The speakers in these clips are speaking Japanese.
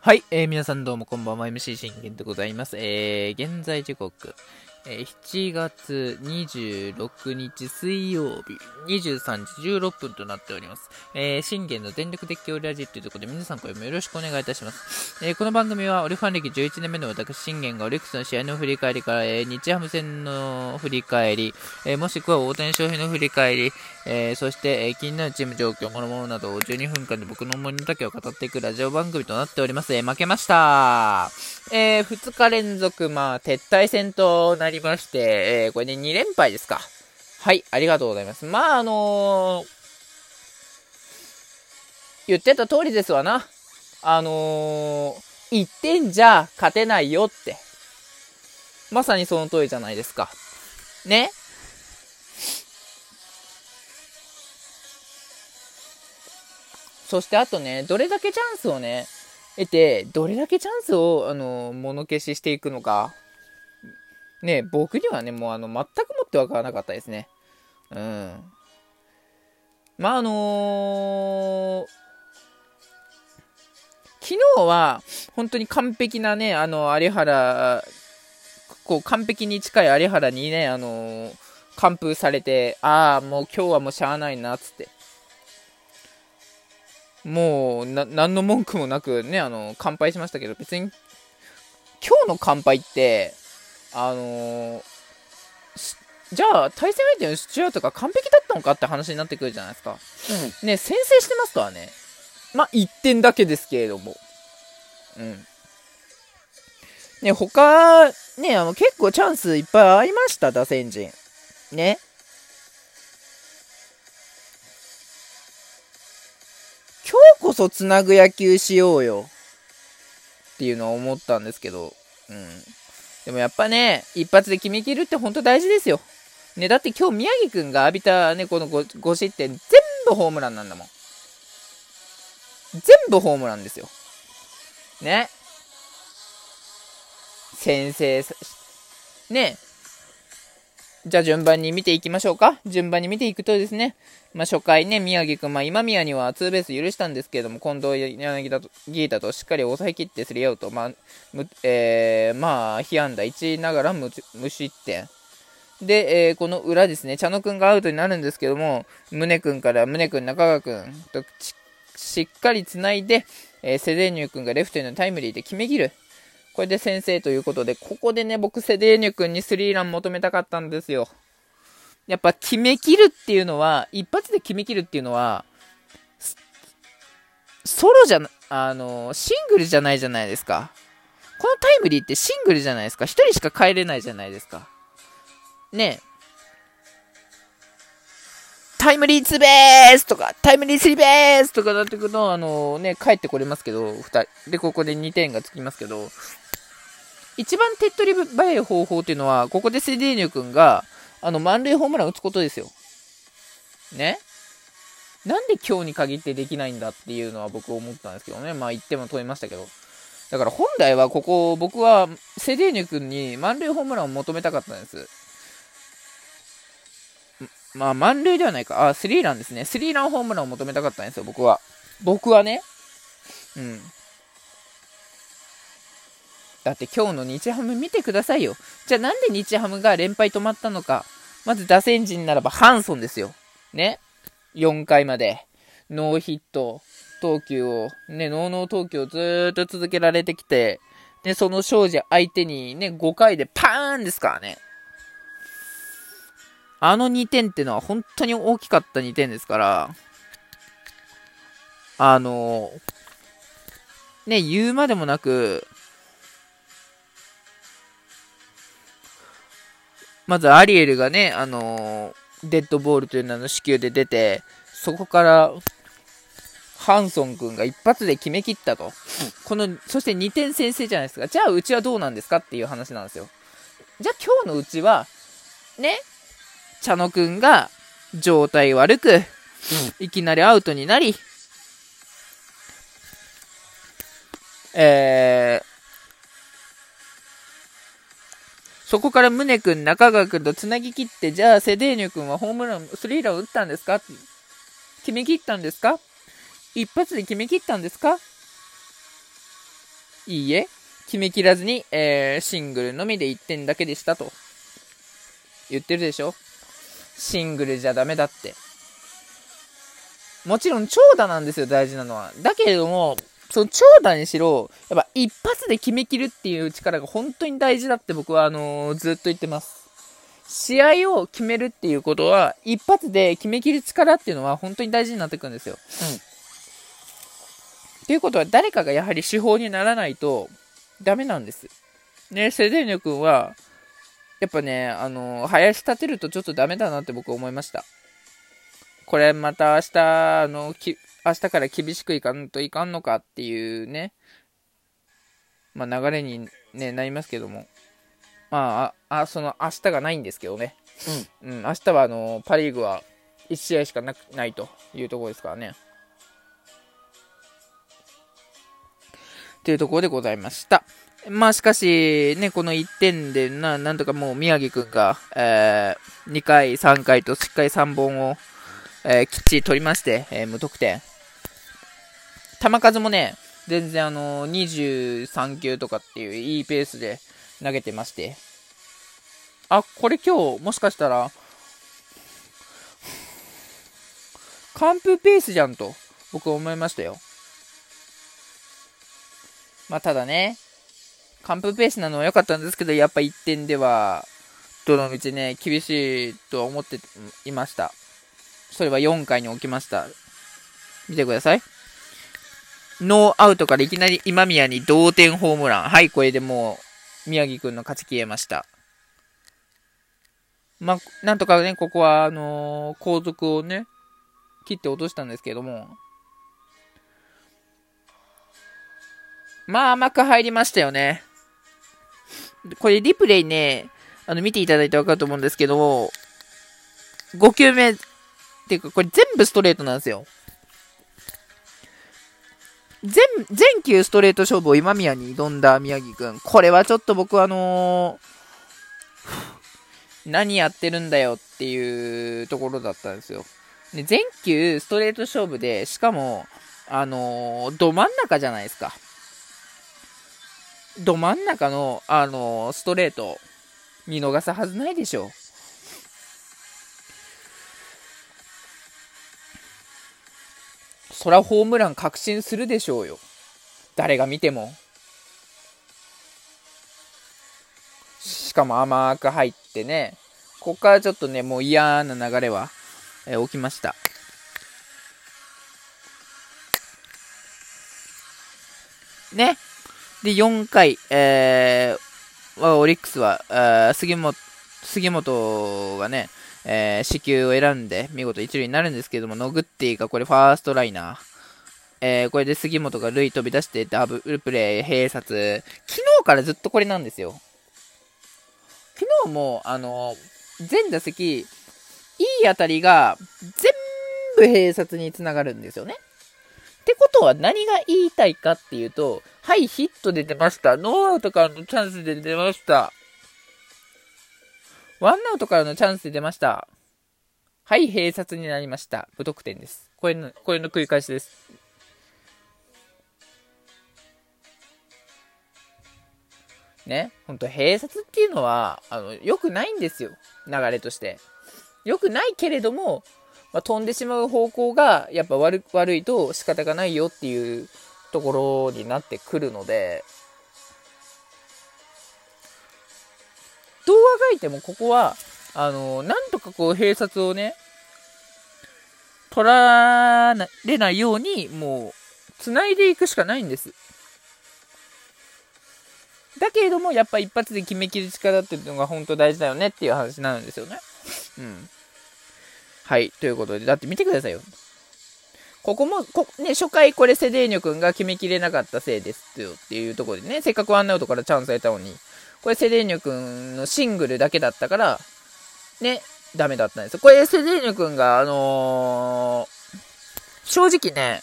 はい、えー、皆さんどうもこんばんは、MC 信玄でございます。えー、現在時刻、えー、7月26日水曜日、23時16分となっております。えー、信玄の全力的強ラジというところで皆さんこれもよろしくお願いいたします。えー、この番組はオリファン歴11年目の私信玄がオリックスの試合の振り返りから、えー、日ハム戦の振り返り、えー、もしくは大谷翔平の振り返り、えー、そして、えー、気になるチーム状況、ものものなどを12分間で僕の思いの丈を語っていくラジオ番組となっております。えー、負けました。えー、2日連続、まあ、撤退戦となりまして、えー、これで、2連敗ですか。はい、ありがとうございます。まあ、あのー、言ってた通りですわな。あのー、1点じゃ勝てないよって。まさにその通りじゃないですか。ねそしてあとね、どれだけチャンスをね、得て、どれだけチャンスを、あの、物消ししていくのか。ね、僕にはね、もうあの、全くもってわからなかったですね。うん。まあ、あのー、昨日は、本当に完璧なね、あの、有原、こう、完璧に近い有原にね、あのー、完封されて、ああ、もう今日はもうしゃあないな、つって。もう、な、何の文句もなくね、あの、乾杯しましたけど、別に、今日の乾杯って、あのー、じゃあ、対戦相手のスチュアートが完璧だったのかって話になってくるじゃないですか。うん、ね、先制してますからね。まあ、1点だけですけれども。うん。ね、他、ね、あの、結構チャンスいっぱいありました、打線陣。ね。こそつなぐ野球しようよ。っていうのは思ったんですけど。うん。でもやっぱね、一発で決めきるって本当大事ですよ。ね、だって今日宮城くんが浴びたね、この 5, 5失点、全部ホームランなんだもん。全部ホームランですよ。ね。先生、ね。じゃあ順番に見ていきましょうか。順番に見ていくとですね、まあ、初回ね、宮城くん、まあ、今宮にはツーベース許したんですけれども、近藤柳田とギータとしっかり抑えきってスリーアウト、まあ、むえー、まあ、被安打1ながら無失点。で、えー、この裏ですね、茶野くんがアウトになるんですけども、宗くんから宗くん、中川くんとしっかり繋いで、えー、セデーニュくんがレフトへのタイムリーで決めきる。これで先制ということで、ここでね、僕、セデーニュ君にスリーラン求めたかったんですよ。やっぱ決めきるっていうのは、一発で決めきるっていうのは、ソロじゃ、あの、シングルじゃないじゃないですか。このタイムリーってシングルじゃないですか。一人しか帰れないじゃないですか。ねえタイムリーツーベースとか、タイムリースリーベースとかなってくると、あのね、帰ってこれますけど、2人。で、ここで2点がつきますけど、一番手っ取り早い方法っていうのは、ここでセデーニョ君が、あの、満塁ホームラン打つことですよ。ね？なんで今日に限ってできないんだっていうのは僕思ったんですけどね。まあ言っても問いましたけど。だから本来はここ、僕はセデーニュ君に満塁ホームランを求めたかったんです。まあ満塁ではないか。あ、スリーランですね。スリーランホームランを求めたかったんですよ、僕は。僕はね。うん。だって今日の日ハム見てくださいよ。じゃあなんで日ハムが連敗止まったのか。まず打線陣ならばハンソンですよ。ね。4回までノーヒット投球を、ね、ノーノー投球をずーっと続けられてきて、で、その庄司相手にね、5回でパーンですからね。あの2点ってのは本当に大きかった2点ですから、あの、ね、言うまでもなく、まずアリエルがね、あのー、デッドボールという名の支給で出て、そこから、ハンソン君が一発で決めきったと。この、そして2点先制じゃないですか。じゃあうちはどうなんですかっていう話なんですよ。じゃあ今日のうちは、ね、茶野くんが状態悪く、いきなりアウトになり、えそこから宗君、中川君と繋ぎ切って、じゃあセデーニョ君はホームラン、スリーラン打ったんですか？決め切ったんですか？一発で決め切ったんですか？いいえ、決めきらずに、えー、シングルのみで1点だけでしたと。言ってるでしょ？シングルじゃダメだって。もちろん長打なんですよ、大事なのは。だけれども、その長打にしろ、やっぱ一発で決めきるっていう力が本当に大事だって僕はあのー、ずっと言ってます。試合を決めるっていうことは、一発で決めきる力っていうのは本当に大事になってくるんですよ。うん。っていうことは誰かがやはり手法にならないとダメなんです。ね、セデーニョ君は、やっぱね、あのー、林立てるとちょっとダメだなって僕思いました。これまた明日、あの、き、明日から厳しくいかんといかんのかっていうね、まあ流れに、ね、なりますけども。まあ、あ、その明日がないんですけどね。うん。うん、明日はあの、パリーグは1試合しかなくないというところですからね。というところでございました。まあしかし、ね、この1点でな、なんとかもう宮城くんが、えー、2回、3回としっかり3本を、えー、きっちり取りまして、えー、無得点。球数もね、全然あの、23球とかっていういいペースで投げてまして。あ、これ今日、もしかしたら、完封ペースじゃんと、僕は思いましたよ。まあ、ただね、完封ペースなのは良かったんですけど、やっぱ1点では、どの道ね、厳しいとは思っていました。それは4回に起きました。見てください。ノーアウトからいきなり今宮に同点ホームラン。はい、これでもう、宮城くんの勝ち消えました。まあ、なんとかね、ここは、あのー、後続をね、切って落としたんですけども、まあ、甘く入りましたよね。これ、リプレイね、あの、見ていただいてわかると思うんですけど、5球目、っていうか、これ全部ストレートなんですよ。全、全球ストレート勝負を今宮に挑んだ宮城くん。これはちょっと僕あのー、何やってるんだよっていうところだったんですよ。で、全球ストレート勝負で、しかも、あのー、ど真ん中じゃないですか。ど真ん中の、あのー、ストレート、見逃すはずないでしょ。そらホームラン確信するでしょうよ。誰が見ても。しかも甘く入ってね。ここからちょっとね、もう嫌な流れは、えー、起きました。ね。で、4回、えー、オリックスは、杉本、杉本がね、えー、死球を選んで見事一塁になるんですけども、ノグッティがこれファーストライナー。えー、これで杉本が塁飛び出してダブルプレー、併殺。昨日からずっとこれなんですよ。昨日も、あの、全打席、いい当たりが全部併殺につながるんですよね。ってことは何が言いたいかっていうと、はい、ヒットで出ました。ノーアウトからのチャンスで出ました。ワンアウトからのチャンスで出ました。はい、閉殺になりました。無得点です。これの、これの繰り返しです。ね、ほんと、閉殺っていうのは、あの、良くないんですよ。流れとして。良くないけれども、まあ、飛んでしまう方向が、やっぱ悪悪いと仕方がないよっていうところになってくるので、どうあがいてもここは、あの、なんとかこう、閉殺をね、取られないように、もう、繋いでいくしかないんです。だけれども、やっぱ一発で決めきる力っていうのが本当大事だよねっていう話なんですよね。うん。はい。ということで、だって見てくださいよ。ここも、こね、初回これセデーニョ君が決めきれなかったせいですよっていうところでね、せっかくワンアウトからチャンス得たのに、これセデーニョ君のシングルだけだったから、ね、ダメだったんですよ。これセデーニョ君が、あのー、正直ね、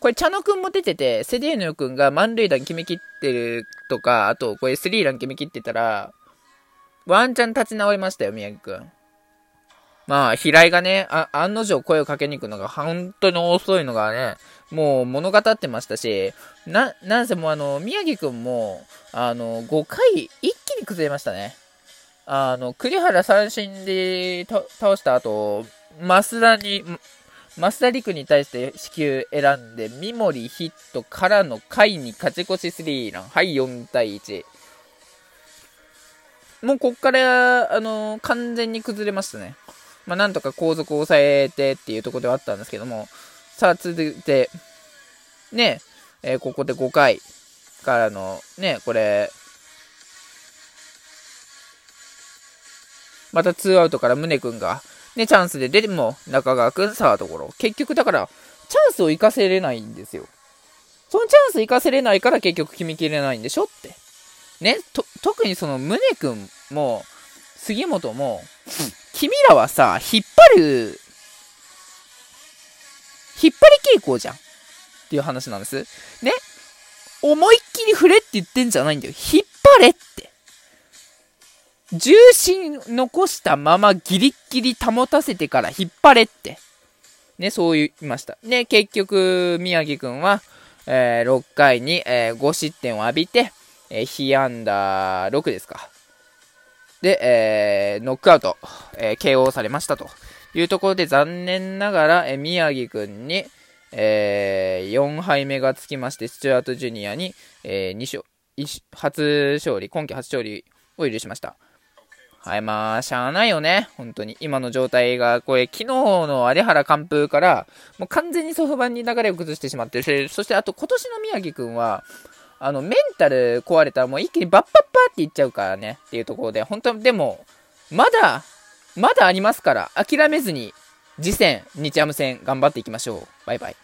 これ、茶野くんも出てて、セデーニョ君が満塁弾決めきってるとか、あと、これスリーラン決めきってたら、ワンチャン立ち直りましたよ、宮城くん。まあ、平井がね、案の定声をかけに行くのが本当に遅いのがね、もう物語ってましたし、な、なんせもうあの、宮城くんも、あの、5回一気に崩れましたね。あの、栗原三振で倒した後、増田に、増田陸に対して死球選んで、三森ヒットからの回に勝ち越しスリーラン。はい、4対1。もうこっから、あの完全に崩れましたね。まあ、なんとか後続を抑えてっていうところではあったんですけども、さあ、続いて、ね、えー、ここで5回からの、ね、これ、また2アウトから宗君が、ね、チャンスで出ても、中川君サードゴロ。結局だから、チャンスを生かせれないんですよ。そのチャンス生かせれないから結局決めきれないんでしょって。ね、と、特にその宗君も、杉本も、君らはさ、引っ張る、引っ張り傾向じゃん。っていう話なんです。ね？思いっきり振れって言ってんじゃないんだよ。引っ張れって。重心残したままギリッギリ保たせてから引っ張れって。ね、そう言いました。ね、結局、宮城くんは、えー、6回に、えー、5失点を浴びて、えー、被安打6ですか。で、えー、ノックアウト、えー、KO されましたというところで残念ながら、えー、宮城くんに、えー、4敗目がつきまして、スチュアートジュニアに、えー、2勝、初勝利、今季初勝利を許しました。はい、まあ、しゃあないよね。本当に。今の状態が、これ、昨日の有原完封から、もう完全にソフトバンに流れを崩してしまってるそしてあと今年の宮城くんは、あの、メンタル壊れたらもう一気にバッパッパーっていっちゃうからね。っていうところで、本当でも、まだ、まだありますから、諦めずに、次戦、日ハム戦、頑張っていきましょう。バイバイ。